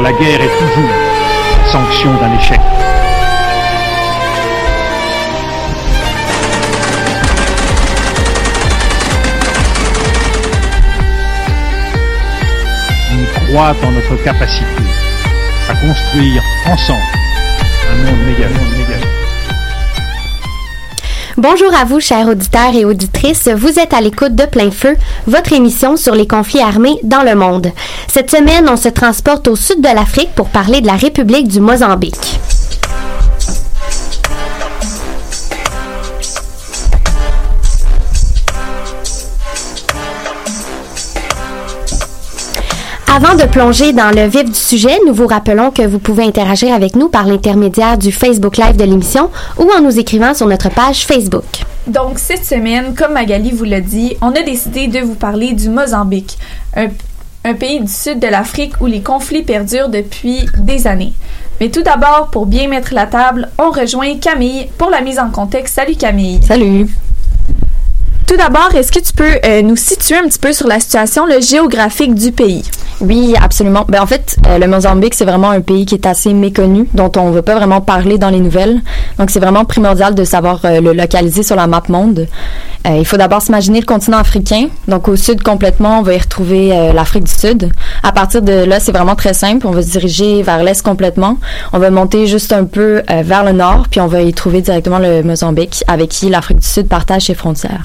La guerre est toujours sanction d'un échec. On croit en notre capacité à construire ensemble un monde méga. Bonjour à vous, chers auditeurs et auditrices. Vous êtes à l'écoute de Plein Feu, votre émission sur les conflits armés dans le monde. Cette semaine, on se transporte au sud de l'Afrique pour parler de la République du Mozambique. Avant de plonger dans le vif du sujet, nous vous rappelons que vous pouvez interagir avec nous par l'intermédiaire du Facebook Live de l'émission ou en nous écrivant sur notre page Facebook. Donc, cette semaine, comme Magali vous l'a dit, on a décidé de vous parler du Mozambique, un pays du sud de l'Afrique où les conflits perdurent depuis des années. Mais tout d'abord, pour bien mettre la table, on rejoint Camille pour la mise en contexte. Salut Camille. Salut. Tout d'abord, est-ce que tu peux euh, nous situer un petit peu sur la situation le géographique du pays? Oui, absolument. Ben, en fait, euh, le Mozambique, c'est vraiment un pays qui est assez méconnu, dont on ne veut pas vraiment parler dans les nouvelles. Donc, c'est vraiment primordial de savoir euh, le localiser sur la map monde. il faut d'abord s'imaginer le continent africain. Donc, au sud complètement, on va y retrouver l'Afrique du Sud. À partir de là, c'est vraiment très simple. On va se diriger vers l'est complètement. On va monter juste un peu vers le nord, puis on va y trouver directement le Mozambique, avec qui l'Afrique du Sud partage ses frontières.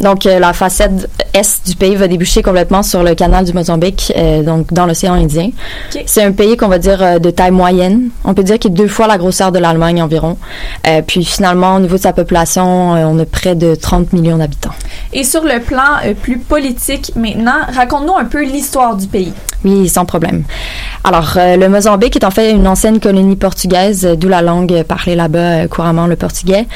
Donc, euh, la facette est du pays va déboucher complètement sur le canal du Mozambique, euh, donc dans l'océan Indien. C'est un pays qu'on va dire euh, de taille moyenne. On peut dire qu'il est deux fois la grosseur de l'Allemagne environ. puis finalement, au niveau de sa population, on a près de 30 millions d'habitants. Et sur le plan plus politique maintenant, raconte-nous un peu l'histoire du pays. Oui, sans problème. Alors, le Mozambique est en fait une ancienne colonie portugaise, d'où la langue parlée là-bas couramment le portugais.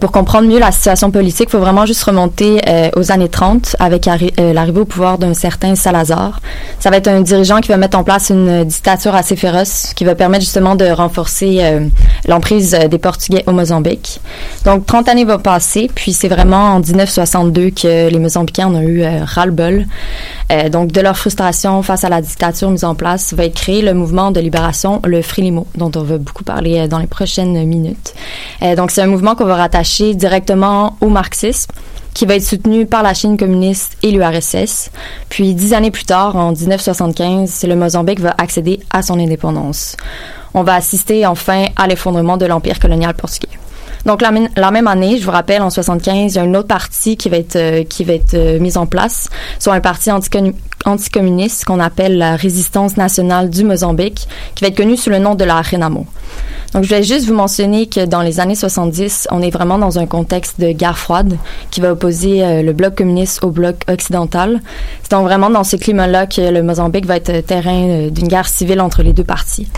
pour comprendre mieux la situation politique, il faut vraiment juste remonter euh, aux années 30 avec euh, l'arrivée au pouvoir d'un certain Salazar. Ça va être un dirigeant qui va mettre en place une dictature assez féroce qui va permettre justement de renforcer euh, l'emprise des Portugais au Mozambique. Donc 30 années vont passer, puis c'est vraiment en 1962 que les Mozambicains ont eu ras-le-bol. Donc de leur frustration face à la dictature mise en place va être créé le mouvement de libération, le Frélimo, dont on va beaucoup parler dans les prochaines minutes. donc c'est un mouvement qu'on va rattacher directement au marxisme qui va être soutenu par la Chine communiste et l'URSS. Puis dix années plus tard, en 1975, le Mozambique va accéder à son indépendance. On va assister enfin à l'effondrement de l'empire colonial portugais. Donc la, même année, je vous rappelle, en 75, il y a une autre partie qui va être euh, qui va être euh, mise en place, soit un parti anticommuniste qu'on appelle la Résistance nationale du Mozambique, qui va être connu sous le nom de la Renamo. Donc, je vais juste vous mentionner que dans les années 70, on est vraiment dans un contexte de guerre froide qui va opposer euh, le bloc communiste au bloc occidental. C'est donc vraiment dans ce climat-là que le Mozambique va être terrain d'une guerre civile entre les deux parties.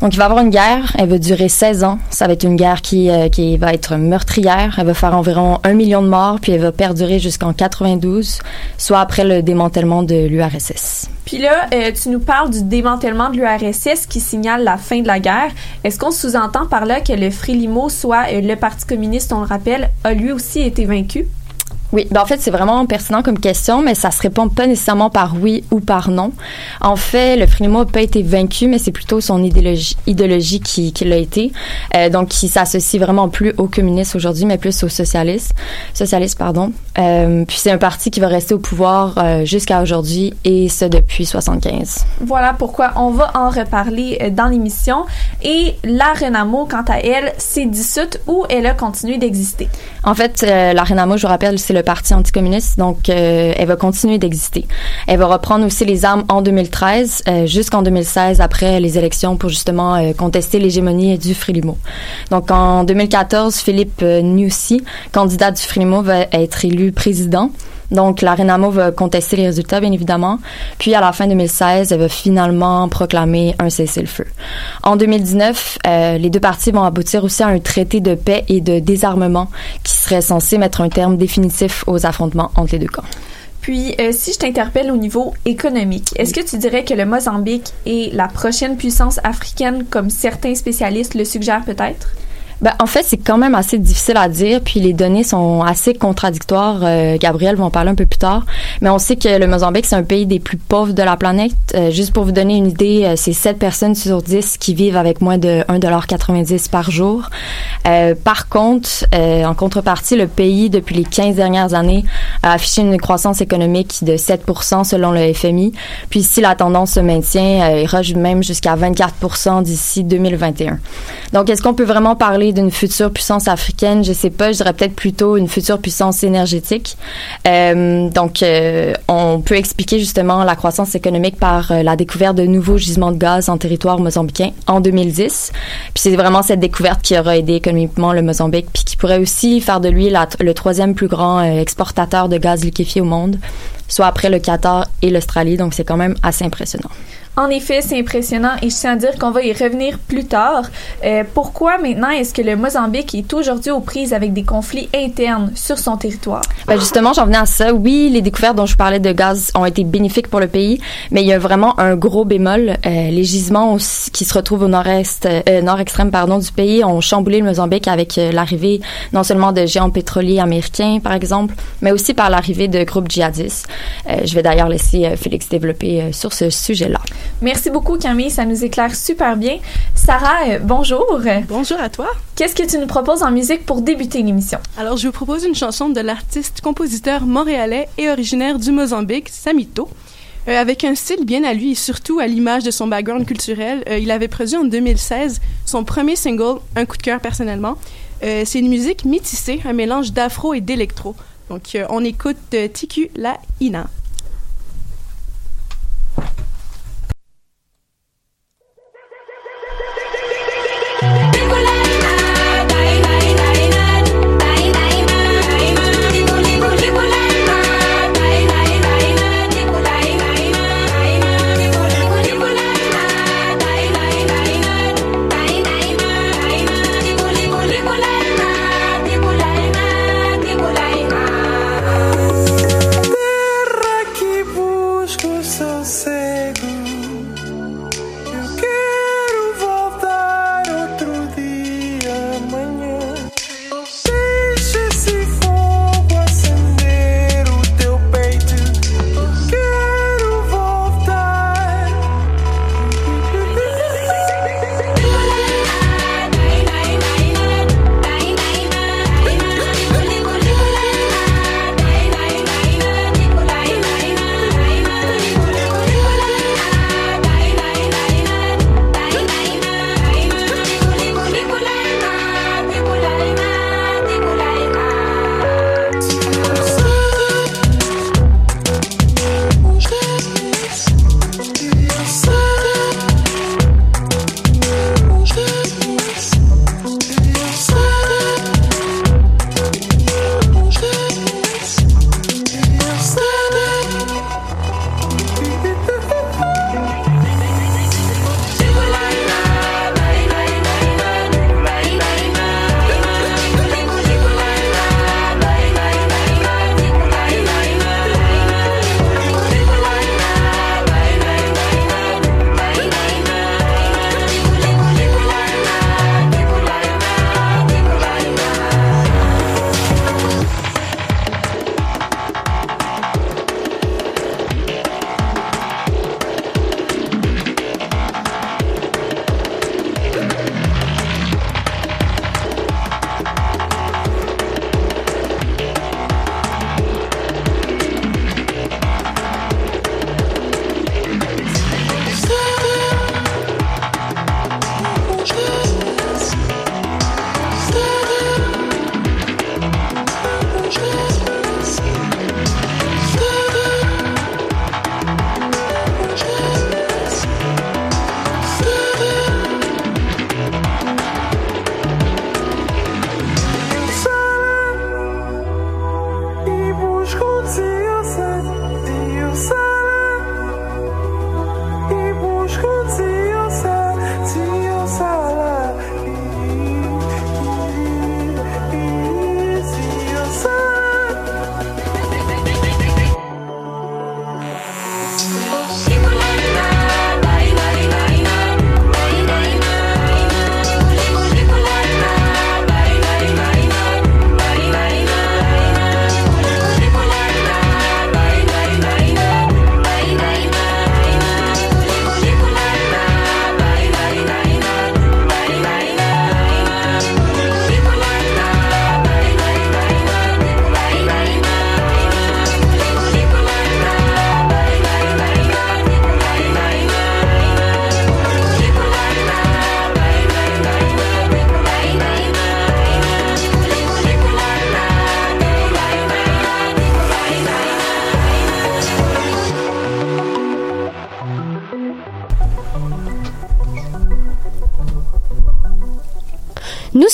Donc, il va y avoir une guerre. Elle va durer 16 ans. Ça va être une guerre qui va être meurtrière. Elle va faire environ un million de morts, puis elle va perdurer jusqu'en 92, soit après le démantèlement de l'URSS. Puis là, euh, tu nous parles du démantèlement de l'URSS qui signale la fin de la guerre. Est-ce qu'on sous-entend par là que le Frélimo, soit euh, le Parti communiste, on le rappelle, a lui aussi été vaincu? Oui, ben en fait, c'est vraiment pertinent comme question, mais ça se répond pas nécessairement par oui ou par non. En fait, le Frélimo n'a pas été vaincu, mais c'est plutôt son idéologie, idéologie qui, qui l'a été. Euh, donc, qui s'associe vraiment plus aux communistes aujourd'hui, mais plus aux socialistes. Socialistes, pardon. Euh, puis c'est un parti qui va rester au pouvoir euh, jusqu'à aujourd'hui, et ce depuis 75. Voilà pourquoi on va en reparler dans l'émission. Et la Renamo, quant à elle, s'est dissoute ou elle a continué d'exister? En fait, la Renamo, je vous rappelle, c'est le parti anticommuniste, donc euh, elle va continuer d'exister. Elle va reprendre aussi les armes en 2013 euh, jusqu'en 2016 après les élections pour justement euh, contester l'hégémonie du Frélimo. Donc en 2014, Philippe Nussi, candidat du Frélimo, va être élu président. Donc, la Renamo va contester les résultats, bien évidemment. Puis, à la fin 2016, elle va finalement proclamer un cessez-le-feu. En 2019, euh, les deux parties vont aboutir aussi à un traité de paix et de désarmement qui serait censé mettre un terme définitif aux affrontements entre les deux camps. Puis, euh, si je t'interpelle au niveau économique, est-ce que tu dirais que le Mozambique est la prochaine puissance africaine, comme certains spécialistes le suggèrent peut-être? Ben, en fait, c'est quand même assez difficile à dire, puis les données sont assez contradictoires. Euh, Gabriel va en parler un peu plus tard. Mais on sait que le Mozambique, c'est un pays des plus pauvres de la planète. Euh, juste pour vous donner une idée, euh, c'est 7 personnes sur 10 qui vivent avec moins de 1,90 par jour. Par contre, en contrepartie, le pays, depuis les 15 dernières années, a affiché une croissance économique de 7% selon le FMI. Puis si la tendance se maintient, il ira même jusqu'à 24% d'ici 2021. Donc, est-ce qu'on peut vraiment parler d'une future puissance africaine, je sais pas, je dirais peut-être plutôt une future puissance énergétique. Euh, donc, euh, on peut expliquer justement la croissance économique par euh, la découverte de nouveaux gisements de gaz en territoire mozambicain en 2010. Puis c'est vraiment cette découverte qui aura aidé économiquement le Mozambique, puis qui pourrait aussi faire de lui le troisième plus grand exportateur de gaz liquéfié au monde, soit après le Qatar et l'Australie. Donc, c'est quand même assez impressionnant. En effet, c'est impressionnant et je tiens à dire qu'on va y revenir plus tard. Euh, pourquoi maintenant est-ce que le Mozambique est aujourd'hui aux prises avec des conflits internes sur son territoire? Ben justement, j'en venais à ça. Oui, les découvertes dont je parlais de gaz ont été bénéfiques pour le pays, mais il y a vraiment un gros bémol. Euh, les gisements qui se retrouvent au nord-est, euh, nord extrême pardon du pays ont chamboulé le Mozambique avec euh, l'arrivée non seulement de géants pétroliers américains par exemple, mais aussi par l'arrivée de groupes djihadistes. Euh, je vais d'ailleurs laisser Félix développer sur ce sujet-là. Merci beaucoup, Camille. Ça nous éclaire super bien. Sarah, euh, bonjour. Bonjour à toi. Qu'est-ce que tu nous proposes en musique pour débuter l'émission? Alors, je vous propose une chanson de l'artiste-compositeur montréalais et originaire du Mozambique, Samito. Euh, avec un style bien à lui et surtout à l'image de son background culturel, euh, il avait produit en 2016 son premier single, Un coup de cœur personnellement. c'est une musique métissée, un mélange d'afro et d'électro. Donc, on écoute Tiku La Ina.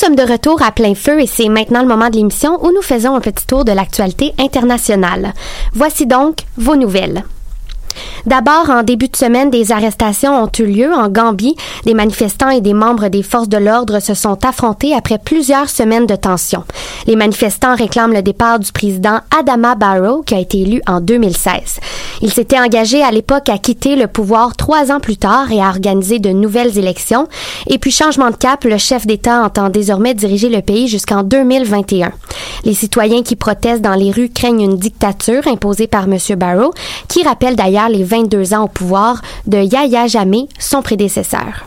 Sommes de retour à plein feu et c'est maintenant le moment de l'émission où nous faisons un petit tour de l'actualité internationale. Voici donc vos nouvelles. D'abord, en début de semaine, des arrestations ont eu lieu en Gambie. Des manifestants et des membres des forces de l'ordre se sont affrontés après plusieurs semaines de tension. Les manifestants réclament le départ du président Adama Barrow, qui a été élu en 2016. Il s'était engagé à l'époque à quitter le pouvoir trois ans plus tard et à organiser de nouvelles élections. Et puis, changement de cap, le chef d'État entend désormais diriger le pays jusqu'en 2021. Les citoyens qui protestent dans les rues craignent une dictature imposée par M. Barrow, qui rappelle d'ailleurs les 22 ans au pouvoir de Yahya Jammeh, son prédécesseur.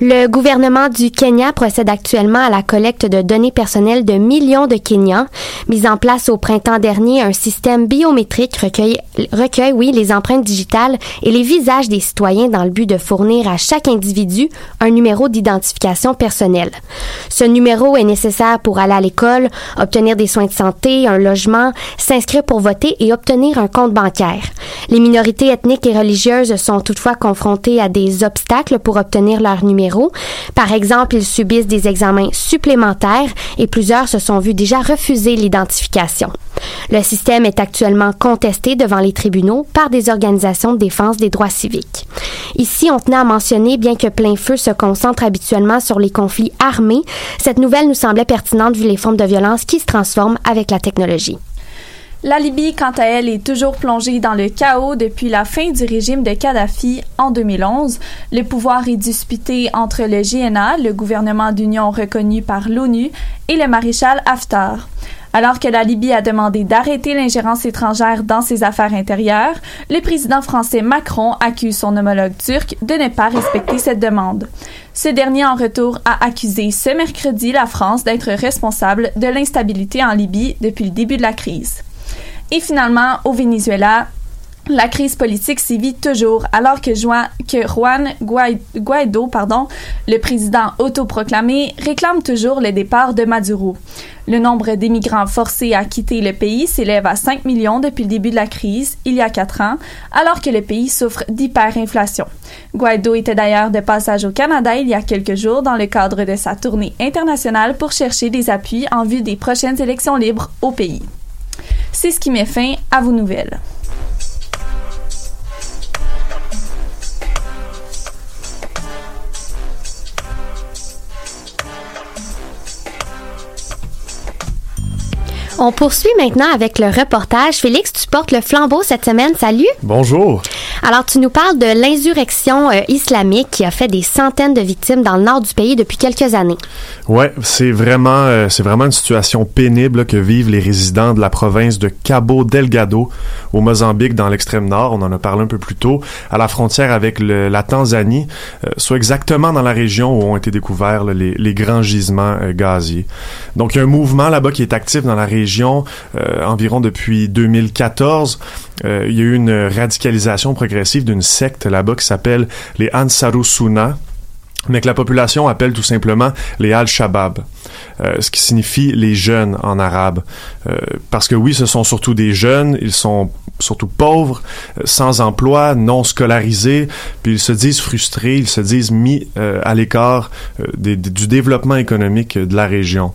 Le gouvernement du Kenya procède actuellement à la collecte de données personnelles de millions de Kenyans. Mis en place au printemps dernier, un système biométrique recueille, recueille oui, les empreintes digitales et les visages des citoyens dans le but de fournir à chaque individu un numéro d'identification personnelle. Ce numéro est nécessaire pour aller à l'école, obtenir des soins de santé, un logement, s'inscrire pour voter et obtenir un compte bancaire. Les minorités ethniques et religieuses sont toutefois confrontées à des obstacles pour obtenir leur numéro par exemple, ils subissent des examens supplémentaires et plusieurs se sont vus déjà refuser l'identification. Le système est actuellement contesté devant les tribunaux par des organisations de défense des droits civiques. Ici, on tenait à mentionner, bien que plein feu se concentre habituellement sur les conflits armés, cette nouvelle nous semblait pertinente vu les formes de violence qui se transforment avec la technologie. La Libye, quant à elle, est toujours plongée dans le chaos depuis la fin du régime de Kadhafi en 2011. Le pouvoir est disputé entre le GNA, le gouvernement d'union reconnu par l'ONU, et le maréchal Haftar. Alors que la Libye a demandé d'arrêter l'ingérence étrangère dans ses affaires intérieures, le président français Macron accuse son homologue turc de ne pas respecter cette demande. Ce dernier, en retour, a accusé ce mercredi la France d'être responsable de l'instabilité en Libye depuis le début de la crise. Et finalement, au Venezuela, la crise politique sévit toujours alors que, Juan, Guaido, pardon, le président autoproclamé, réclame toujours le départ de Maduro. Le nombre d'émigrants forcés à quitter le pays s'élève à 5 millions depuis le début de la crise, il y a quatre ans, alors que le pays souffre d'hyperinflation. Guaido était d'ailleurs de passage au Canada il y a quelques jours dans le cadre de sa tournée internationale pour chercher des appuis en vue des prochaines élections libres au pays. C'est ce qui met fin à vos nouvelles. On poursuit maintenant avec le reportage. Félix, tu portes le flambeau cette semaine. Salut. Bonjour. Alors, tu nous parles de l'insurrection euh, islamique qui a fait des centaines de victimes dans le nord du pays depuis quelques années. Ouais, c'est vraiment, euh, c'est vraiment une situation pénible que vivent les résidents de la province de Cabo Delgado au Mozambique dans l'extrême nord. On en a parlé un peu plus tôt, à la frontière avec le, la Tanzanie, euh, soit exactement dans la région où ont été découverts les, les, grands gisements gaziers. Donc, il y a un mouvement là-bas qui est actif dans la région euh, environ depuis 2014. Euh, il y a eu une radicalisation progressive d'une secte là-bas qui s'appelle les Ansarusuna mais que la population appelle tout simplement les Al-Shabaab, euh, ce qui signifie les jeunes en arabe. parce que oui, ce sont surtout des jeunes, ils sont surtout pauvres, sans emploi, non scolarisés, puis ils se disent frustrés, ils se disent mis à l'écart du développement économique de la région.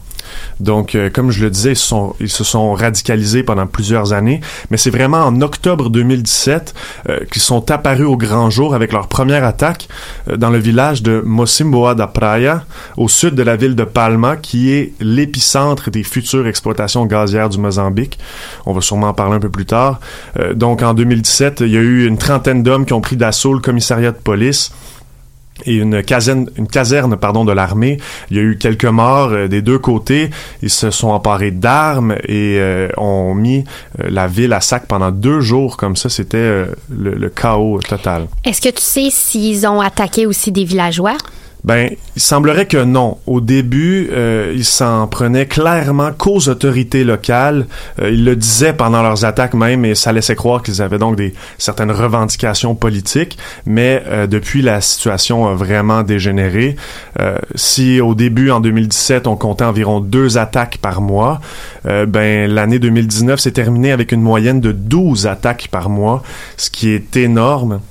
Donc, euh, comme je le disais, ils, se sont radicalisés pendant plusieurs années, mais c'est vraiment en octobre 2017 euh, qu'ils sont apparus au grand jour avec leur première attaque euh, dans le village de Mosimboa da Praia, au sud de la ville de Palma, qui est l'épicentre des futures exploitations gazières du Mozambique. On va sûrement en parler un peu plus tard. donc, en 2017, il y a eu une trentaine d'hommes qui ont pris d'assaut le commissariat de police et une caserne, une pardon, de l'armée. Il y a eu quelques morts euh, des deux côtés. Ils se sont emparés d'armes et euh, ont mis euh, la ville à sac pendant deux jours comme ça. C'était le, chaos total. Est-ce que tu sais s'ils ont attaqué aussi des villageois? Ben, il semblerait que non. Au début, euh, ils s'en prenaient clairement qu'aux autorités locales. Euh, ils le disaient pendant leurs attaques même, et ça laissait croire qu'ils avaient donc des certaines revendications politiques. Mais euh, depuis, la situation a vraiment dégénéré. Si au début, en 2017, on comptait environ deux attaques par mois, ben l'année 2019 s'est terminée avec une moyenne de 12 attaques par mois, ce qui est énorme.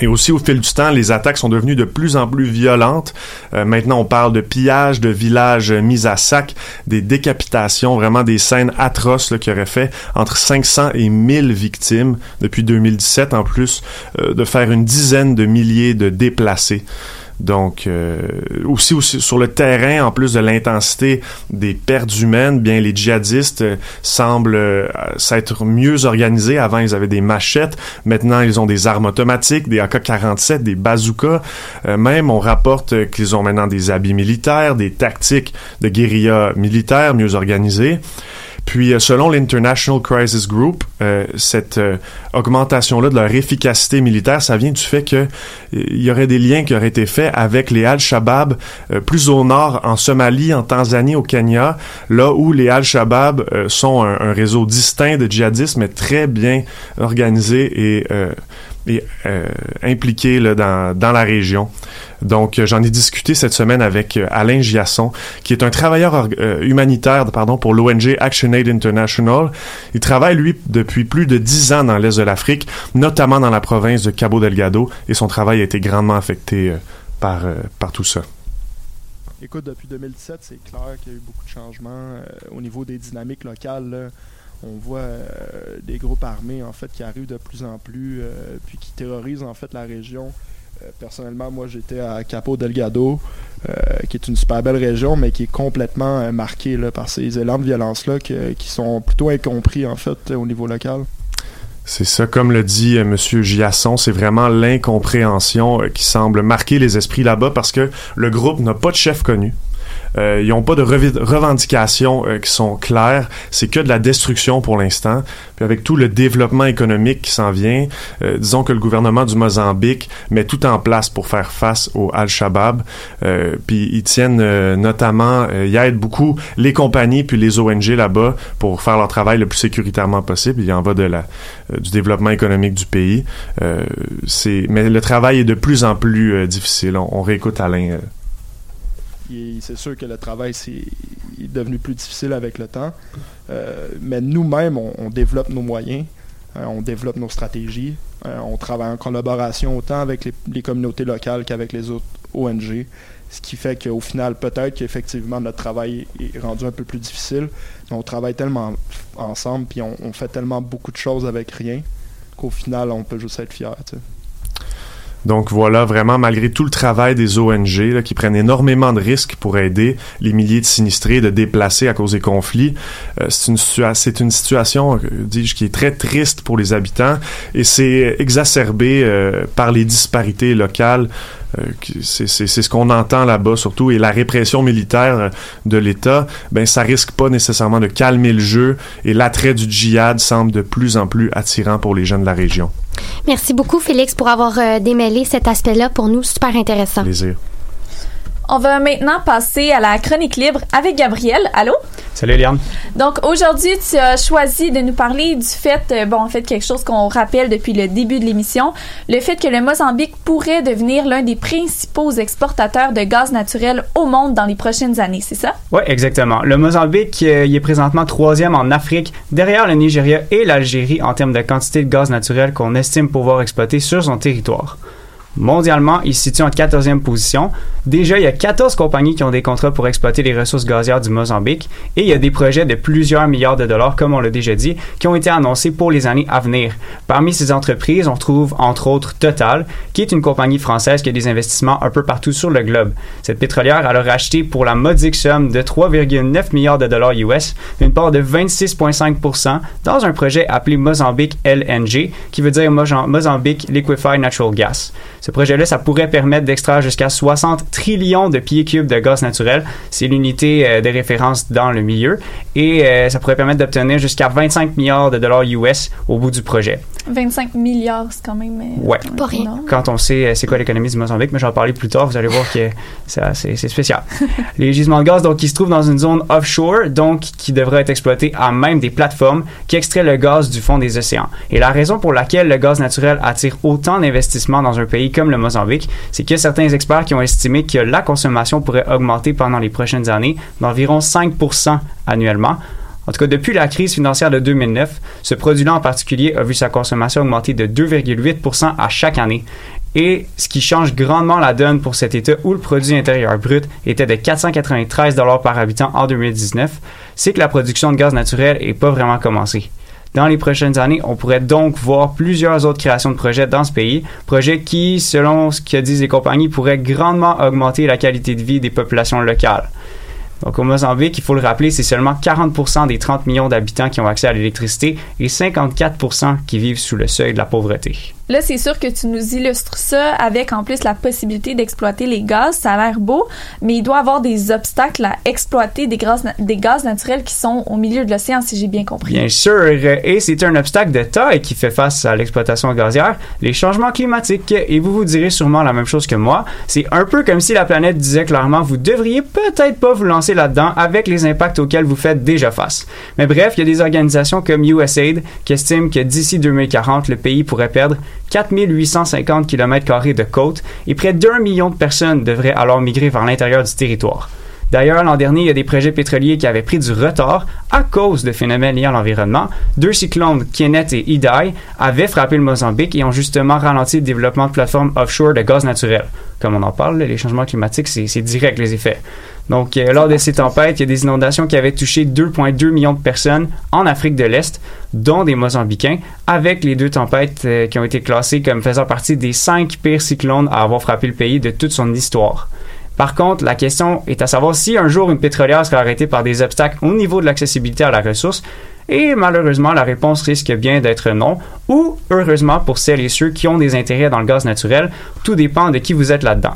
Et aussi, au fil du temps, les attaques sont devenues de plus en plus violentes. Euh, maintenant, on parle de pillage, de villages mis à sac, des décapitations, vraiment des scènes atroces là, qui auraient fait entre 500 et 1000 victimes depuis 2017, en plus euh, de faire une dizaine de milliers de déplacés. Donc, euh, aussi, aussi, sur le terrain, en plus de l'intensité des pertes humaines, bien les djihadistes euh, semblent euh, s'être mieux organisés. Avant, ils avaient des machettes. Maintenant, ils ont des armes automatiques, des AK-47, des bazookas. Même, on rapporte qu'ils ont maintenant des habits militaires, des tactiques de guérilla militaire mieux organisées. Puis, euh, selon l'International Crisis Group, euh, cette euh, augmentation-là de leur efficacité militaire, ça vient du fait que il y aurait des liens qui auraient été faits avec les Al-Shabaab plus au nord, en Somalie, en Tanzanie, au Kenya, là où les Al-Shabaab sont un, un, réseau distinct de djihadistes, mais très bien organisé et et euh, impliqué là, dans, la région. Donc, euh, j'en ai discuté cette semaine avec euh, Alain Giasson, qui est un travailleur humanitaire pardon, pour l'ONG ActionAid International. Il travaille, lui, depuis plus de dix ans dans l'Est de l'Afrique, notamment dans la province de Cabo Delgado, et son travail a été grandement affecté par, tout ça. Écoute, depuis 2017, c'est clair qu'il y a eu beaucoup de changements au niveau des dynamiques locales. On voit euh, des groupes armés en fait qui arrivent de plus en plus euh, puis qui terrorisent en fait la région. Euh, personnellement, moi j'étais à Capo Delgado, qui est une super belle région, mais qui est complètement marquée par ces élans de violence-là qui sont plutôt incompris en fait au niveau local. C'est ça, comme le dit M. Giasson, c'est vraiment l'incompréhension qui semble marquer les esprits là-bas parce que le groupe n'a pas de chef connu. Euh, ils n'ont pas de revendications euh, qui sont claires. C'est que de la destruction pour l'instant. Puis avec tout le développement économique qui s'en vient, euh, disons que le gouvernement du Mozambique met tout en place pour faire face au Al-Shabaab. Euh, puis ils tiennent euh, notamment, ils aident beaucoup les compagnies puis les ONG là-bas pour faire leur travail le plus sécuritairement possible. Il y en va de la, du développement économique du pays. c'est, mais le travail est de plus en plus difficile. On, on réécoute Alain c'est sûr que le travail est devenu plus difficile avec le temps. Euh, mais nous-mêmes, on, développe nos moyens, hein, on développe nos stratégies, hein, on travaille en collaboration autant avec les, communautés locales qu'avec les autres ONG. Ce qui fait qu'au final, peut-être qu'effectivement notre travail est rendu un peu plus difficile. Mais on travaille tellement ensemble, puis on, fait tellement beaucoup de choses avec rien qu'au final, on peut juste être fiers. Donc voilà, vraiment, malgré tout le travail des ONG qui prennent énormément de risques pour aider les milliers de sinistrés, de déplacer à cause des conflits, euh, c'est une, situation, euh, dis-je, qui est très triste pour les habitants et c'est exacerbé euh, par les disparités locales c'est ce qu'on entend là-bas surtout et la répression militaire de l'État, ben ça risque pas nécessairement de calmer le jeu et l'attrait du djihad semble de plus en plus attirant pour les jeunes de la région. Merci beaucoup Félix pour avoir euh, démêlé cet aspect-là pour nous super intéressant. On va maintenant passer à la chronique libre avec Gabriel. Allô? Salut Eliane. Donc aujourd'hui, tu as choisi de nous parler du fait, euh, bon, en fait, quelque chose qu'on rappelle depuis le début de l'émission, le fait que le Mozambique pourrait devenir l'un des principaux exportateurs de gaz naturel au monde dans les prochaines années, c'est ça? Oui, exactement. Le Mozambique, euh, il est présentement troisième en Afrique, derrière le Nigeria et l'Algérie en termes de quantité de gaz naturel qu'on estime pouvoir exploiter sur son territoire. Mondialement, il se situe en 14e position. Déjà, il y a 14 compagnies qui ont des contrats pour exploiter les ressources gazières du Mozambique et il y a des projets de plusieurs milliards de dollars, comme on l'a déjà dit, qui ont été annoncés pour les années à venir. Parmi ces entreprises, on trouve entre autres Total, qui est une compagnie française qui a des investissements un peu partout sur le globe. Cette pétrolière, a racheté pour la modique somme de 3,9 milliards de dollars US une part de 26,5% dans un projet appelé Mozambique LNG, qui veut dire Mozambique Liquefied Natural Gas. Ce projet-là, ça pourrait permettre d'extraire jusqu'à 60 trillions de pieds cubes de gaz naturel. C'est l'unité euh, de référence dans le milieu. Et euh, ça pourrait permettre d'obtenir jusqu'à 25 milliards de dollars US au bout du projet. 25 milliards, c'est quand même. Euh, ouais. Pas rien. Quand on sait c'est quoi l'économie du Mozambique, mais j'en parler plus tard, vous allez voir que c'est spécial. les gisements de gaz, donc, qui se trouvent dans une zone offshore, donc, qui devrait être exploité à même des plateformes qui extraient le gaz du fond des océans. Et la raison pour laquelle le gaz naturel attire autant d'investissements dans un pays comme le Mozambique, c'est qu'il y a certains experts qui ont estimé que la consommation pourrait augmenter pendant les prochaines années d'environ 5% annuellement. En tout cas, depuis la crise financière de 2009, ce produit-là en particulier a vu sa consommation augmenter de 2,8% à chaque année. Et ce qui change grandement la donne pour cet État où le produit intérieur brut était de 493 dollars par habitant en 2019, c'est que la production de gaz naturel n'est pas vraiment commencée. Dans les prochaines années, on pourrait donc voir plusieurs autres créations de projets dans ce pays, projets qui, selon ce que disent les compagnies, pourraient grandement augmenter la qualité de vie des populations locales. Donc au Mozambique, il faut le rappeler, c'est seulement 40 des 30 millions d'habitants qui ont accès à l'électricité et 54% qui vivent sous le seuil de la pauvreté. Là, c'est sûr que tu nous illustres ça avec en plus la possibilité d'exploiter les gaz. Ça a l'air beau, mais il doit y avoir des obstacles à exploiter des gaz, des gaz naturels qui sont au milieu de l'océan, si j'ai bien compris. Bien sûr, et c'est un obstacle de taille qui fait face à l'exploitation gazière, les changements climatiques. Et vous vous direz sûrement la même chose que moi. C'est un peu comme si la planète disait clairement, vous devriez peut-être pas vous lancer là-dedans avec les impacts auxquels vous faites déjà face. Mais bref, il y a des organisations comme USAID qui estiment que d'ici 2040, le pays pourrait perdre 4850 km de côte et près d'un million de personnes devraient alors migrer vers l'intérieur du territoire. D'ailleurs, l'an dernier, il y a des projets pétroliers qui avaient pris du retard à cause de phénomènes liés à l'environnement. Deux cyclones, Kenneth et Idai, avaient frappé le Mozambique et ont justement ralenti le développement de plateformes offshore de gaz naturel. Comme on en parle, les changements climatiques, c'est direct les effets. Donc, euh, lors de ces tempêtes, il y a des inondations qui avaient touché 2,2 millions de personnes en Afrique de l'Est, dont des Mozambicains, avec les deux tempêtes euh, qui ont été classées comme faisant partie des cinq pires cyclones à avoir frappé le pays de toute son histoire. Par contre, la question est à savoir si un jour une pétrolière sera arrêtée par des obstacles au niveau de l'accessibilité à la ressource, et malheureusement, la réponse risque bien d'être non, ou heureusement pour celles et ceux qui ont des intérêts dans le gaz naturel, tout dépend de qui vous êtes là-dedans.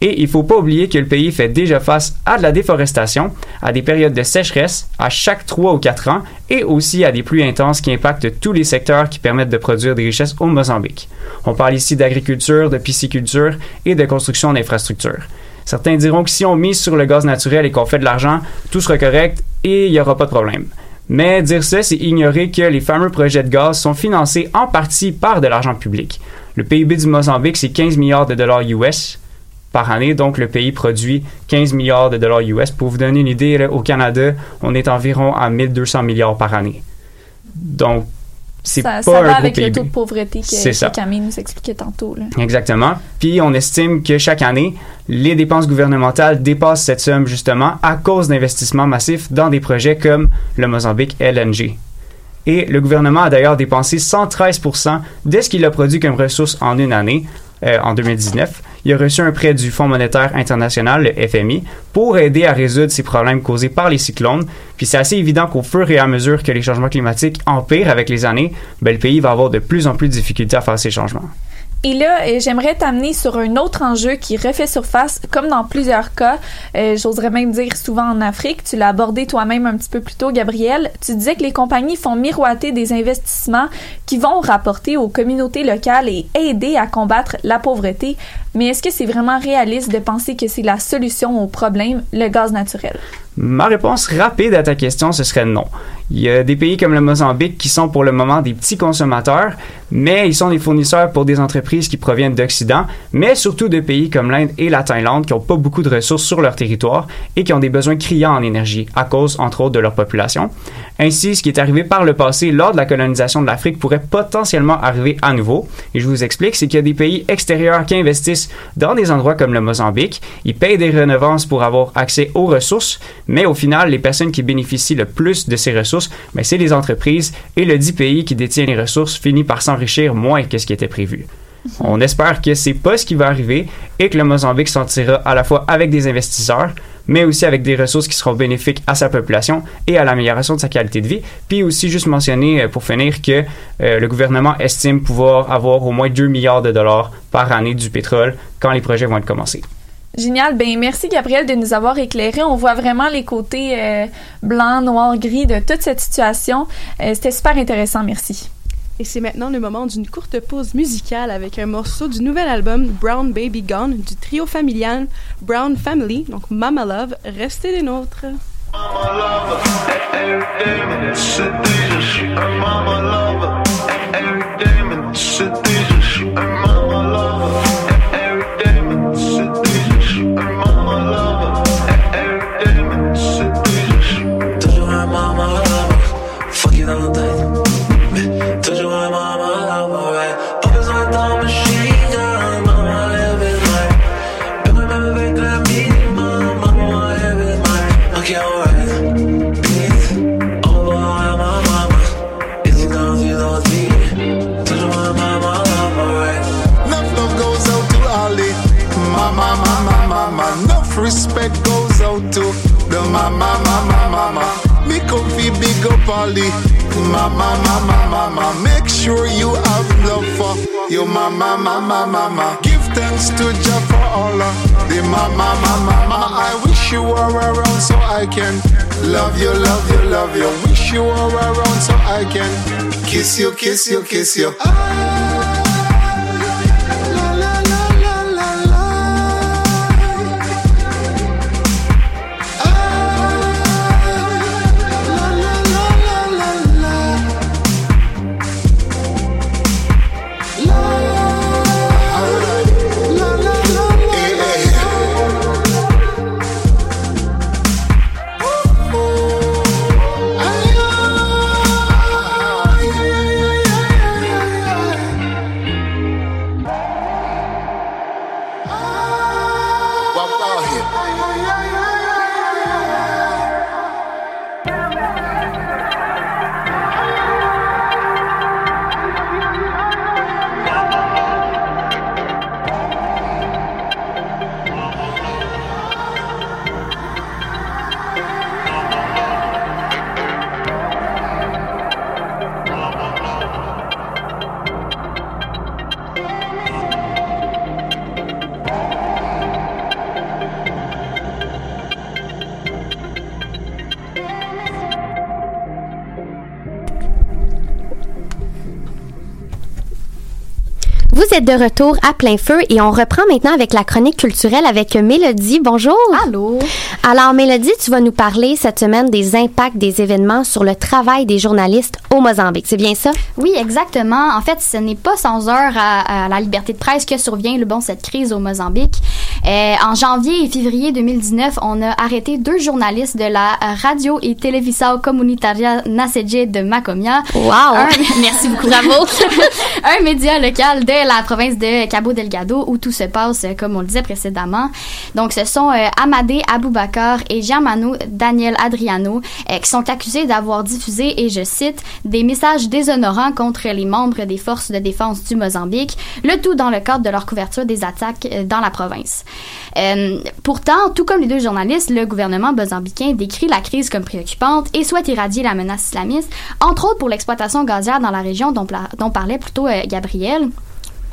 Et il faut pas oublier que le pays fait déjà face à de la déforestation, à des périodes de sécheresse à chaque 3 ou 4 ans et aussi à des pluies intenses qui impactent tous les secteurs qui permettent de produire des richesses au Mozambique. On parle ici d'agriculture, de pisciculture et de construction d'infrastructures. Certains diront que si on mise sur le gaz naturel et qu'on fait de l'argent, tout sera correct et il n'y aura pas de problème. Mais dire ça, c'est ignorer que les fameux projets de gaz sont financés en partie par de l'argent public. Le PIB du Mozambique, c'est 15 milliards de dollars US par année. Donc, le pays produit 15 milliards de dollars US. Pour vous donner une idée, au Canada, on est environ à 1200 milliards par année. Donc, c'est pas ça va un avec le taux de pauvreté que, ça. que Camille nous expliquait tantôt. Là. Exactement. Puis on estime que chaque année, les dépenses gouvernementales dépassent cette somme justement à cause d'investissements massifs dans des projets comme le Mozambique LNG. Et le gouvernement a d'ailleurs dépensé 113% de ce qu'il a produit comme ressources en une année, euh, en 2019. Il a reçu un prêt du Fonds monétaire international, le FMI, pour aider à résoudre ces problèmes causés par les cyclones. Puis c'est assez évident qu'au fur et à mesure que les changements climatiques empirent avec les années, ben, le pays va avoir de plus en plus de difficultés à faire ces changements. Et là, euh, j'aimerais t'amener sur un autre enjeu qui refait surface, comme dans plusieurs cas, euh, j'oserais même dire souvent en Afrique. Tu l'as abordé toi-même un petit peu plus tôt, Gabriel. Tu disais que les compagnies font miroiter des investissements qui vont rapporter aux communautés locales et aider à combattre la pauvreté. Mais est-ce que c'est vraiment réaliste de penser que c'est la solution au problème, le gaz naturel? Ma réponse rapide à ta question, ce serait non. Il y a des pays comme le Mozambique qui sont pour le moment des petits consommateurs, mais ils sont des fournisseurs pour des entreprises qui proviennent d'Occident, mais surtout de pays comme l'Inde et la Thaïlande qui n'ont pas beaucoup de ressources sur leur territoire et qui ont des besoins criants en énergie à cause, entre autres, de leur population. Ainsi, ce qui est arrivé par le passé lors de la colonisation de l'Afrique pourrait potentiellement arriver à nouveau. Et je vous explique, c'est qu'il y a des pays extérieurs qui investissent dans des endroits comme le Mozambique. Ils payent des redevances pour avoir accès aux ressources, mais au final, les personnes qui bénéficient le plus de ces ressources, ben, c'est les entreprises et le dit pays qui détient les ressources finit par s'enrichir moins que ce qui était prévu. On espère que c'est pas ce qui va arriver et que le Mozambique s'en tirera à la fois avec des investisseurs, mais aussi avec des ressources qui seront bénéfiques à sa population et à l'amélioration de sa qualité de vie. Puis aussi juste mentionner euh, pour finir que euh, le gouvernement estime pouvoir avoir au moins 2 milliards de dollars par année du pétrole quand les projets vont être commencés. Génial. Ben merci Gabriel de nous avoir éclairé. On voit vraiment les côtés euh, blanc, noir, gris de toute cette situation. Euh, C'était super intéressant. Merci. Et c'est maintenant le moment d'une courte pause musicale avec un morceau du nouvel album Brown Baby Gone du trio familial Brown Family, donc Mama Love. Restez des nôtres. Toujours un mama lover Ollie. Mama, mama, mama. Make sure you have love for your mama, mama, mama. Give thanks to Jah for all of the mama, mama, mama. I wish you were around so I can love you, love you, love you. Wish you were around so I can kiss you, kiss you, kiss you. Vous de retour à plein feu et on reprend maintenant avec la chronique culturelle avec Mélodie. Bonjour. Allô? Alors Mélodie, tu vas nous parler cette semaine des impacts des événements sur le travail des journalistes au Mozambique. C'est bien ça? Oui, exactement. En fait, ce n'est pas sans heure à, à la liberté de presse que survient le bon cette crise au Mozambique. Euh, en janvier et février 2019, on a arrêté deux journalistes de la radio et Televisão Comunitaria Nassedje de Macomia. Wow! Un- merci beaucoup, bravo! un média local de la province de Cabo Delgado où tout se passe, euh, comme on le disait précédemment. Donc, ce sont euh, Amadé Aboubakar et Germano Daniel Adriano euh, qui sont accusés d'avoir diffusé, et je cite, des messages déshonorants contre les membres des forces de défense du Mozambique, le tout dans le cadre de leur couverture des attaques dans la province. Euh, pourtant, tout comme les deux journalistes, le gouvernement mozambicain décrit la crise comme préoccupante et souhaite irradier la menace islamiste, entre autres pour l'exploitation gazière dans la région dont parlait plutôt euh, Gabriel.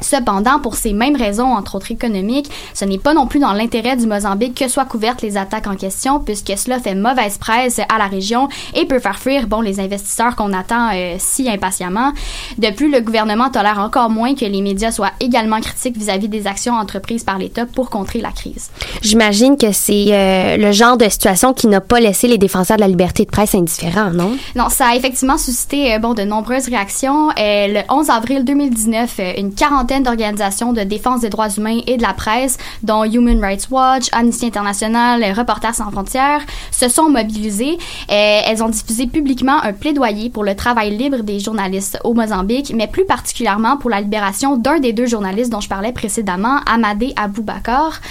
Cependant, pour ces mêmes raisons, entre autres économiques, ce n'est pas non plus dans l'intérêt du Mozambique que soient couvertes les attaques en question, puisque cela fait mauvaise presse à la région et peut faire fuir bon, les investisseurs qu'on attend euh, si impatiemment. De plus, le gouvernement tolère encore moins que les médias soient également critiques vis-à-vis des actions entreprises par l'État pour contrer la crise. J'imagine que c'est euh, le genre de situation qui n'a pas laissé les défenseurs de la liberté de presse indifférents, non? Non, ça a effectivement suscité euh, bon, de nombreuses réactions. Le 11 avril 2019, euh, une quarantaine d'organisations de défense des droits humains et de la presse, dont Human Rights Watch, Amnesty International, Reporters sans frontières, se sont mobilisées. Euh, elles ont diffusé publiquement un plaidoyer pour le travail libre des journalistes au Mozambique, mais plus particulièrement pour la libération d'un des deux journalistes dont je parlais précédemment, Amadé Aboubakar.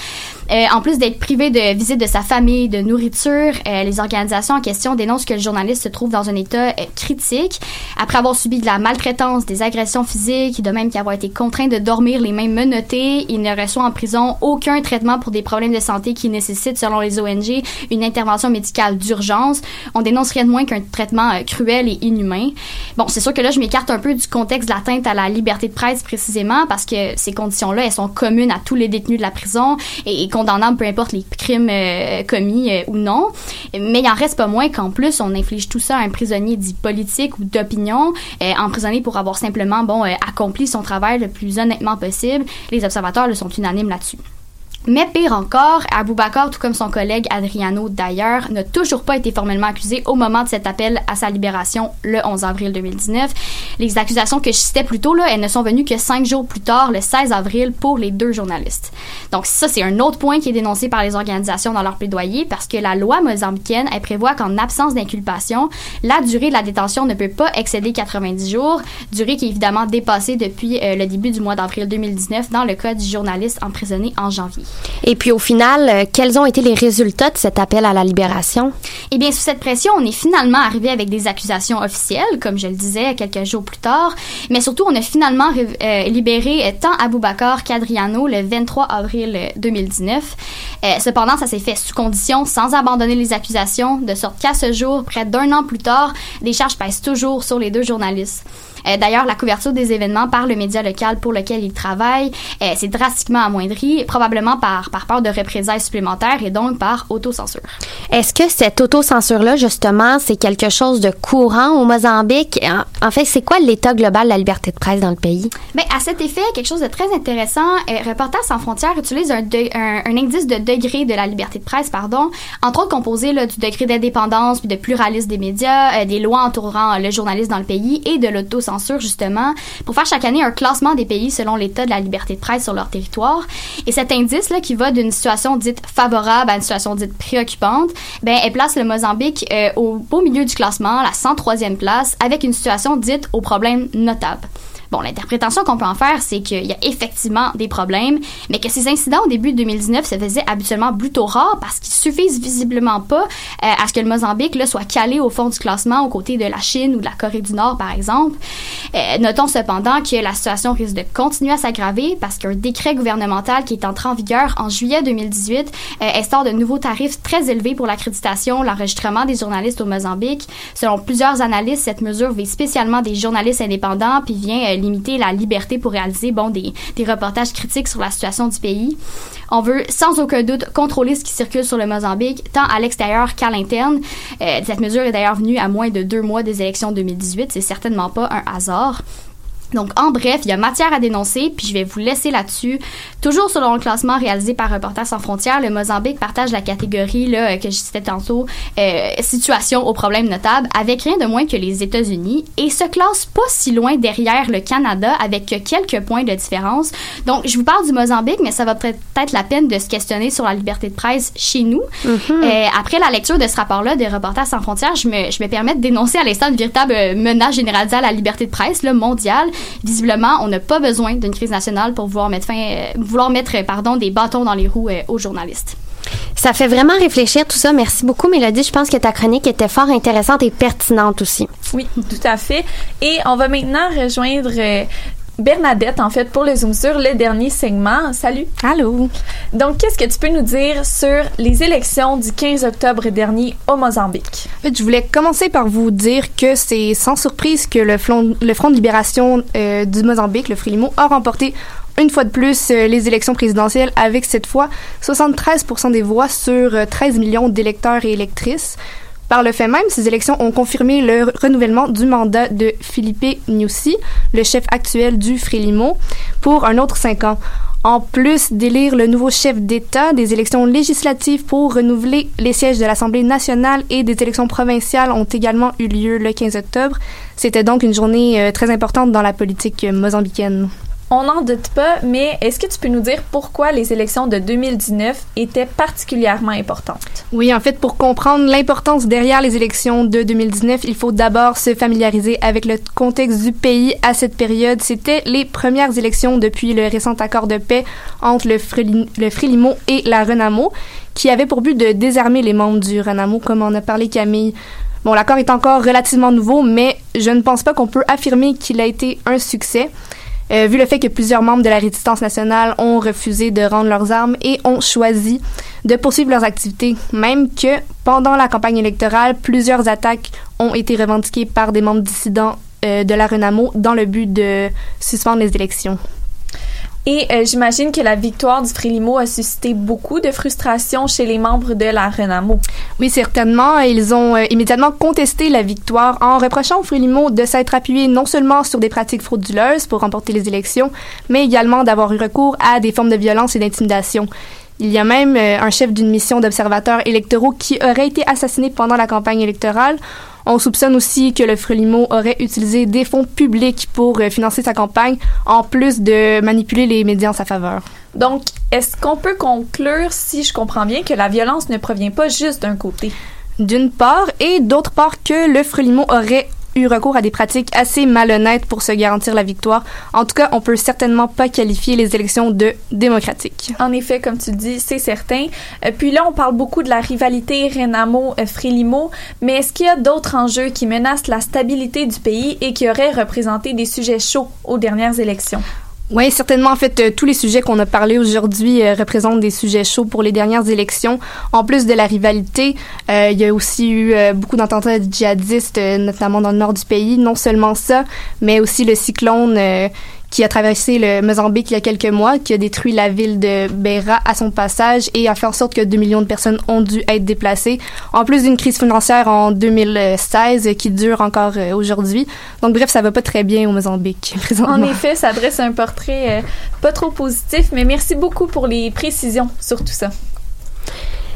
Euh, en plus d'être privé de visite de sa famille, de nourriture, euh, les organisations en question dénoncent que le journaliste se trouve dans un état euh, critique après avoir subi de la maltraitance, des agressions physiques, de même qu'avoir été contraint de dormir les mains menottées. Il ne reçoit en prison aucun traitement pour des problèmes de santé qui nécessitent, selon les ONG, une intervention médicale d'urgence. On dénonce rien de moins qu'un traitement cruel et inhumain. Bon, c'est sûr que là, je m'écarte un peu du contexte de l'atteinte à la liberté de presse précisément parce que ces conditions-là, elles sont communes à tous les détenus de la prison et condamnables peu importe les crimes euh, commis euh, ou non. Mais il en reste pas moins qu'en plus, on inflige tout ça à un prisonnier dit politique ou d'opinion, euh, emprisonné pour avoir simplement, bon, accompli son travail le plus honnêtement possible. Les observateurs le sont unanimes là-dessus. Mais pire encore, Aboubakar, tout comme son collègue Adriano d'ailleurs, n'a toujours pas été formellement accusé au moment de cet appel à sa libération le 11 avril 2019. Les accusations que je citais plus tôt, là, elles ne sont venues que cinq jours plus tard, le 16 avril, pour les deux journalistes. Donc ça, c'est un autre point qui est dénoncé par les organisations dans leur plaidoyer parce que la loi mozambicaine, elle prévoit qu'en absence d'inculpation, la durée de la détention ne peut pas excéder 90 jours, durée qui est évidemment dépassée depuis euh, le début du mois d'avril 2019 dans le cas du journaliste emprisonné en janvier. Et puis au final, euh, quels ont été les résultats de cet appel à la libération? Eh bien, sous cette pression, on est finalement arrivé avec des accusations officielles, comme je le disais quelques jours plus tard, mais surtout, on a finalement euh, libéré euh, tant Aboubacar qu'Adriano le 23 avril 2019. cependant, ça s'est fait sous condition, sans abandonner les accusations, de sorte qu'à ce jour, près d'un an plus tard, des charges pèsent toujours sur les deux journalistes. Euh, d'ailleurs, la couverture des événements par le média local pour lequel il travaille euh, s'est drastiquement amoindrie, probablement par, par peur de représailles supplémentaires et donc par autocensure. Est-ce que cette autocensure-là, justement, c'est quelque chose de courant au Mozambique? En, fait, c'est quoi l'état global de la liberté de presse dans le pays? Bien, à cet effet, quelque chose de très intéressant, euh, Reporters sans frontières utilise un, un, indice de degré de la liberté de presse, pardon, entre autres composé là, du degré d'indépendance puis de pluralisme des médias, des lois entourant le journaliste dans le pays et de l'autocensure justement, pour faire chaque année un classement des pays selon l'état de la liberté de presse sur leur territoire. Et cet indice-là, qui va d'une situation dite favorable à une situation dite préoccupante, ben, elle place le Mozambique euh, au beau milieu du classement, la 103e place, avec une situation dite au problème notable. Bon, l'interprétation qu'on peut en faire, c'est qu'il y a effectivement des problèmes, mais que ces incidents au début de 2019 se faisaient habituellement plutôt rares parce qu'ils suffisent visiblement pas euh, à ce que le Mozambique là, soit calé au fond du classement aux côtés de la Chine ou de la Corée du Nord, par exemple. Euh, notons cependant que la situation risque de continuer à s'aggraver parce qu'un décret gouvernemental qui est entré en vigueur en juillet 2018 euh, instaure de nouveaux tarifs très élevés pour l'accréditation, l'enregistrement des journalistes au Mozambique. Selon plusieurs analystes, cette mesure vise spécialement des journalistes indépendants puis vient limiter la liberté pour réaliser bon, des, des reportages critiques sur la situation du pays. On veut sans aucun doute contrôler ce qui circule sur le Mozambique, tant à l'extérieur qu'à l'interne. Euh, cette mesure est d'ailleurs venue à moins de deux mois des élections 2018. C'est certainement pas un hasard. Donc, en bref, il y a matière à dénoncer, puis je vais vous laisser là-dessus. Toujours selon le classement réalisé par Reporters sans frontières, le Mozambique partage la catégorie là, que je citais tantôt, euh, situation aux problèmes notables, avec rien de moins que les États-Unis, et se classe pas si loin derrière le Canada, avec quelques points de différence. Donc, je vous parle du Mozambique, mais ça va peut-être la peine de se questionner sur la liberté de presse chez nous. Mm-hmm. Euh, après la lecture de ce rapport-là des Reporters sans frontières, je me, je me permets de dénoncer à l'instant une véritable menace généralisée à la liberté de presse là, mondiale visiblement, on n'a pas besoin d'une crise nationale pour vouloir mettre, fin, euh, vouloir mettre pardon, des bâtons dans les roues euh, aux journalistes. Ça fait vraiment réfléchir tout ça. Merci beaucoup, Mélodie. Je pense que ta chronique était fort intéressante et pertinente aussi. Oui, tout à fait. Et on va maintenant rejoindre euh, Bernadette, en fait, pour le Zoom sur le dernier segment. Salut. Allô. Donc, qu'est-ce que tu peux nous dire sur les élections du 15 octobre dernier au Mozambique? En fait, je voulais commencer par vous dire que c'est sans surprise que le, Front, le Front de libération euh, du Mozambique, le Frélimo, a remporté une fois de plus euh, les élections présidentielles avec cette fois 73 des voix sur 13 euh, millions d'électeurs et électrices. Par le fait même, ces élections ont confirmé le renouvellement du mandat de Philippe Nyusi, le chef actuel du Frélimo, pour un autre cinq ans. En plus d'élire le nouveau chef d'État, des élections législatives pour renouveler les sièges de l'Assemblée nationale et des élections provinciales ont également eu lieu le 15 octobre. C'était donc une journée euh, très importante dans la politique mozambicaine. On n'en doute pas, mais est-ce que tu peux nous dire pourquoi les élections de 2019 étaient particulièrement importantes? Oui, en fait, pour comprendre l'importance derrière les élections de 2019, il faut d'abord se familiariser avec le contexte du pays à cette période. C'était les premières élections depuis le récent accord de paix entre le, Frélimo et la Renamo, qui avait pour but de désarmer les membres du Renamo, comme en a parlé Camille. Bon, l'accord est encore relativement nouveau, mais je ne pense pas qu'on peut affirmer qu'il a été un succès. Euh, vu le fait que plusieurs membres de la résistance nationale ont refusé de rendre leurs armes et ont choisi de poursuivre leurs activités, même que pendant la campagne électorale, plusieurs attaques ont été revendiquées par des membres dissidents euh, de la Renamo dans le but de suspendre les élections. Et euh, j'imagine que la victoire du Frélimo a suscité beaucoup de frustration chez les membres de la Renamo. Oui, certainement. Ils ont euh, immédiatement contesté la victoire en reprochant au Frélimo de s'être appuyé non seulement sur des pratiques frauduleuses pour remporter les élections, mais également d'avoir eu recours à des formes de violence et d'intimidation. Il y a même euh, un chef d'une mission d'observateurs électoraux qui aurait été assassiné pendant la campagne électorale. On soupçonne aussi que le Frelimo aurait utilisé des fonds publics pour euh, financer sa campagne, en plus de manipuler les médias en sa faveur. Donc, est-ce qu'on peut conclure, si je comprends bien, que la violence ne provient pas juste d'un côté? D'une part, et d'autre part que le Frelimo aurait eu recours à des pratiques assez malhonnêtes pour se garantir la victoire. En tout cas, on peut certainement pas qualifier les élections de démocratiques. En effet, comme tu dis, c'est certain. Euh, puis là, on parle beaucoup de la rivalité Renamo-Frélimo, mais est-ce qu'il y a d'autres enjeux qui menacent la stabilité du pays et qui auraient représenté des sujets chauds aux dernières élections? Oui, certainement. En fait, euh, tous les sujets qu'on a parlé aujourd'hui euh, représentent des sujets chauds pour les dernières élections. En plus de la rivalité, euh, il y a aussi eu beaucoup d'attentats djihadistes, notamment dans le nord du pays. Non seulement ça, mais aussi le cyclone qui a traversé le Mozambique il y a quelques mois, qui a détruit la ville de Beira à son passage et a fait en sorte que 2 millions de personnes ont dû être déplacées, en plus d'une crise financière en 2016 qui dure encore euh, aujourd'hui. Donc bref, ça va pas très bien au Mozambique présentement. En effet, ça dresse un portrait euh, pas trop positif, mais merci beaucoup pour les précisions sur tout ça.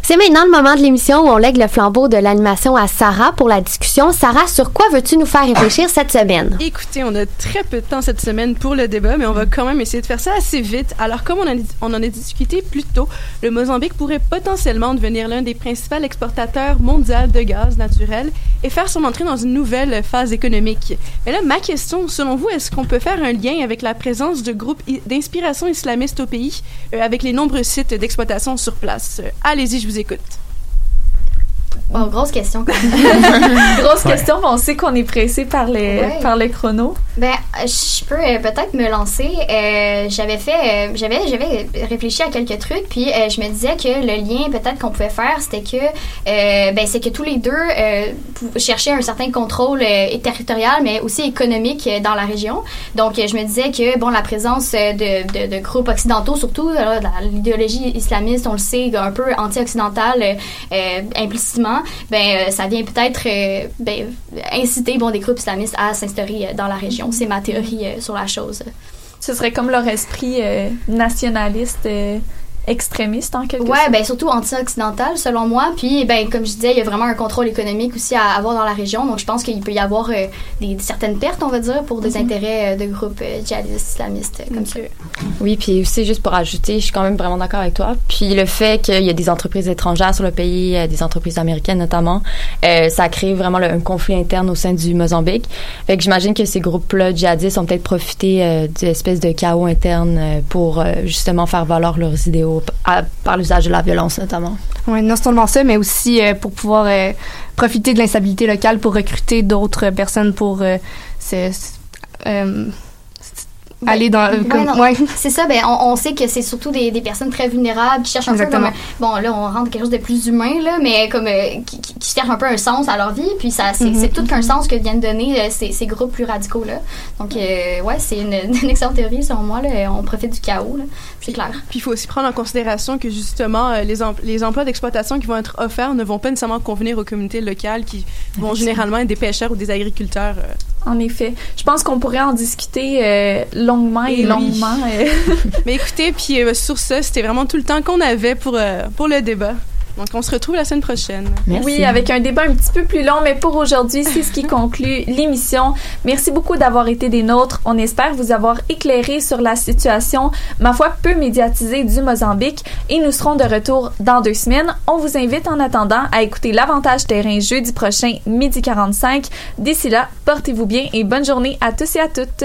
C'est maintenant le moment de l'émission où on lègue le flambeau de l'animation à Sarah pour la discussion. Sarah, sur quoi veux-tu nous faire réfléchir cette semaine? Écoutez, on a très peu de temps cette semaine pour le débat, mais on va quand même essayer de faire ça assez vite. Alors, comme on, en a discuté plus tôt, le Mozambique pourrait potentiellement devenir l'un des principaux exportateurs mondiaux de gaz naturel et faire son entrée dans une nouvelle phase économique. Mais là, ma question, selon vous, est-ce qu'on peut faire un lien avec la présence de groupes d'inspiration islamiste au pays, euh, avec les nombreux sites d'exploitation sur place? Euh, allez-y, je vous écoute. Bon, grosse question grosse question, mais on sait qu'on est pressé par les par le chrono. Ben, je peux euh, peut-être me lancer. Euh, j'avais fait, euh, j'avais j'avais réfléchi à quelques trucs, puis je me disais que le lien peut-être qu'on pouvait faire, c'était que ben c'est que tous les deux cherchaient un certain contrôle territorial, mais aussi économique dans la région. Donc, je me disais que bon, la présence de, de, groupes occidentaux, surtout l'idéologie islamiste, on le sait, un peu anti-occidentale implicitement ben, euh, ça vient peut-être euh, ben, inciter bon, des groupes islamistes à s'instaurer euh, dans la région. C'est ma théorie sur la chose. Ce serait comme leur esprit nationaliste extrémiste en quelque ouais, sorte. ben surtout anti-occidental selon moi. Puis ben comme je disais, il y a vraiment un contrôle économique aussi à avoir dans la région. Donc je pense qu'il peut y avoir euh, des, certaines pertes, on va dire, pour des mhm. intérêts euh, de groupes euh, djihadistes islamistes comme ça. Oui, puis aussi juste pour ajouter, je suis quand même vraiment d'accord avec toi. Puis le fait qu'il y a des entreprises étrangères sur le pays, des entreprises américaines notamment, ça crée vraiment un conflit interne au sein du Mozambique. Fait que j'imagine que ces groupes-là djihadistes ont peut-être profité d'une espèce de chaos interne pour justement faire valoir leurs idéaux par l'usage de la violence notamment. Oui, non seulement ça, mais aussi euh, pour pouvoir euh, profiter de l'instabilité locale pour recruter d'autres personnes pour euh, ben, aller dans ouais, c'est ça ben on, sait que c'est surtout des, des, personnes très vulnérables qui cherchent un peu comme bon là on rentre quelque chose de plus humain là mais comme qui, qui, cherchent un peu un sens à leur vie puis ça c'est mm-hmm. tout qu'un sens que viennent donner ces, ces, groupes plus radicaux là donc ouais c'est une, une, excellente théorie selon moi là on profite du chaos là c'est clair. Puis il faut aussi prendre en considération que justement, euh, les, les emplois d'exploitation qui vont être offerts ne vont pas nécessairement convenir aux communautés locales qui vont généralement être des pêcheurs ou des agriculteurs. Euh. En effet. Je pense qu'on pourrait en discuter euh, longuement et, longuement. Mais écoutez, puis sur ça, c'était vraiment tout le temps qu'on avait pour, pour le débat. Donc, on se retrouve la semaine prochaine. Oui, avec un débat un petit peu plus long, mais pour aujourd'hui, c'est ce qui conclut l'émission. Merci beaucoup d'avoir été des nôtres. On espère vous avoir éclairé sur la situation, ma foi, peu médiatisée du Mozambique. Et nous serons de retour dans deux semaines. On vous invite en attendant à écouter l'Avantage Terrain jeudi prochain, midi 45. D'ici là, portez-vous bien et bonne journée à tous et à toutes.